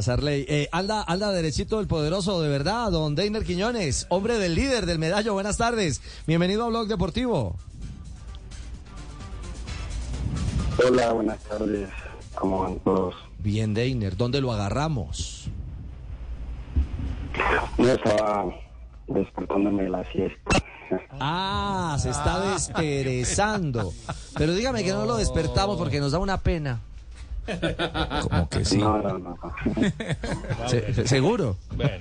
Sarley. Eh, anda, anda derechito el poderoso, de verdad, don Deiner Quiñones, hombre del líder del medallo. Buenas tardes. Bienvenido a Blog Deportivo. Hola, buenas tardes. ¿Cómo van todos? Bien, Deiner. ¿Dónde lo agarramos? No estaba despertándome de la siesta. Ah, se está desperezando. Pero dígame que no lo despertamos porque nos da una pena. Como que sí. No, no, no. Se- se- ¿Seguro?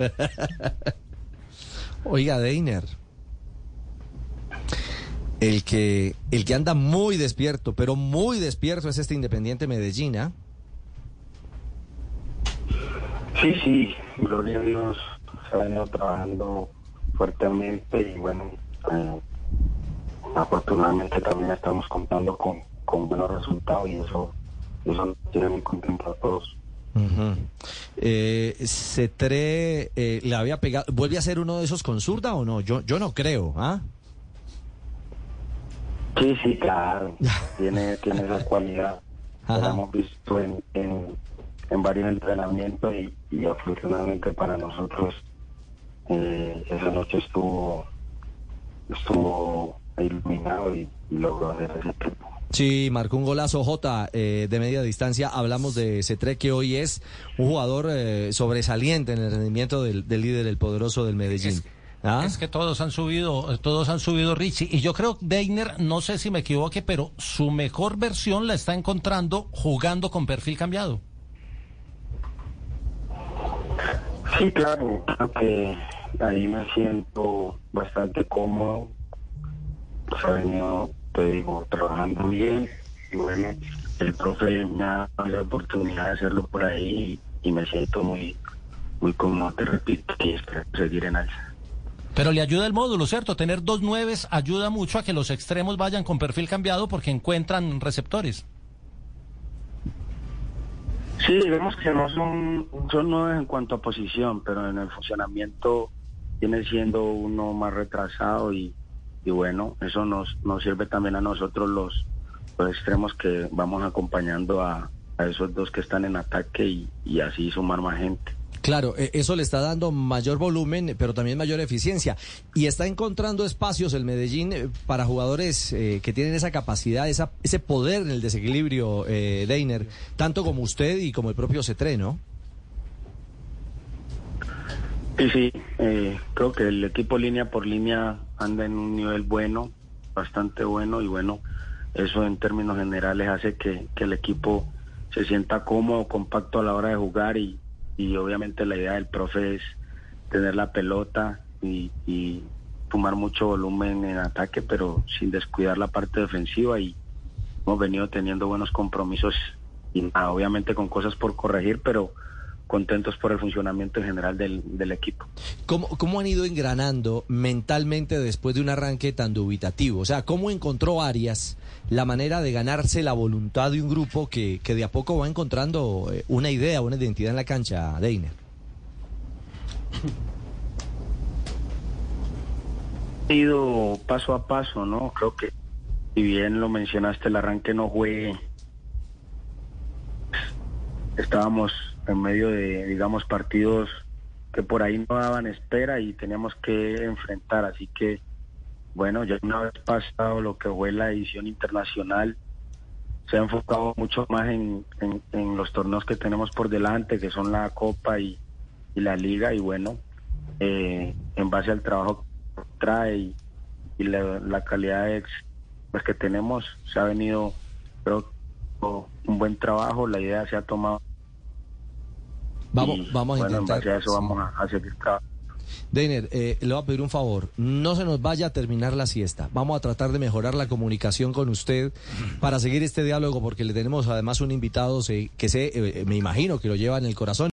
Oiga, Deiner. El que, el que anda muy despierto, pero muy despierto es este Independiente Medellín, ¿ah? Sí, sí, gloria a Dios. Se ha venido trabajando fuertemente y bueno, eh, afortunadamente también estamos contando con, con buenos resultados y eso, eso nos tiene muy contentos a todos. Ujú. Eh, Cetré eh, le había pegado, ¿vuelve a ser uno de esos con zurda o no? Yo, yo no creo, ¿ah? Sí, sí, claro. tiene, tiene esa cualidad. Ajá. Lo hemos visto en, en, en varios entrenamientos y, y afortunadamente para nosotros eh, esa noche estuvo estuvo iluminado y, y logró hacer ese tiempo. Sí, marcó un golazo J eh, de media distancia. Hablamos de Cetré, que hoy es un jugador eh, sobresaliente en el rendimiento del, del líder, el poderoso del Medellín. ¿Ah? Es que todos han subido, todos han subido Richie. Y yo creo, Deiner, no sé si me equivoque, pero su mejor versión la está encontrando jugando con perfil cambiado. Sí, claro, creo que ahí me siento bastante cómodo. Se ha venido, te digo, trabajando bien y bueno, el profe me ha dado la oportunidad de hacerlo por ahí y, y me siento muy, muy cómodo, te repito, y espero seguir en alza. Pero le ayuda el módulo, ¿cierto? Tener dos nueves ayuda mucho a que los extremos vayan con perfil cambiado porque encuentran receptores. Sí, digamos que no son, son nueve en cuanto a posición, pero en el funcionamiento viene siendo uno más retrasado y, y bueno, eso nos, nos sirve también a nosotros los, extremos que vamos acompañando a, a esos dos que están en ataque y, y así sumar más gente. Claro, eh, eso le está dando mayor volumen, pero también mayor eficiencia. Y está encontrando espacios el Medellín eh, para jugadores eh, que tienen esa capacidad, esa, ese poder en el desequilibrio, eh, Deiner, tanto como usted y como el propio Cetré, ¿no? Sí, sí, eh, creo que el equipo línea por línea anda en un nivel bueno, bastante bueno y bueno, eso en términos generales hace que, que el equipo se sienta cómodo, compacto a la hora de jugar y, y obviamente la idea del profe es tener la pelota y, y sumar mucho volumen en ataque, pero sin descuidar la parte defensiva y hemos venido teniendo buenos compromisos y obviamente con cosas por corregir, pero contentos por el funcionamiento en general del, del equipo. ¿Cómo, ¿Cómo han ido engranando mentalmente después de un arranque tan dubitativo? O sea, ¿cómo encontró Arias la manera de ganarse la voluntad de un grupo que, que de a poco va encontrando eh, una idea, una identidad en la cancha, Deiner? Ha ido paso a paso, ¿no? Creo que, si bien lo mencionaste, el arranque no fue. Estábamos en medio de, digamos, partidos que por ahí no daban espera y teníamos que enfrentar. Así que, bueno, ya una vez pasado lo que fue la edición internacional, se ha enfocado mucho más en, en- los torneos que tenemos por delante, que son la Copa y, y la Liga. Y bueno, eh, en base al trabajo que trae y, la, la calidad de pues, que tenemos, se ha venido, creo, un buen trabajo. La idea se ha tomado. Vamos, y, vamos a bueno, intentar. En base a eso vamos a, a seguir trabajando. Deiner, eh, le voy a pedir un favor. No se nos vaya a terminar la siesta. Vamos a tratar de mejorar la comunicación con usted para seguir este diálogo porque le tenemos además un invitado que sé, eh, me imagino que lo lleva en el corazón.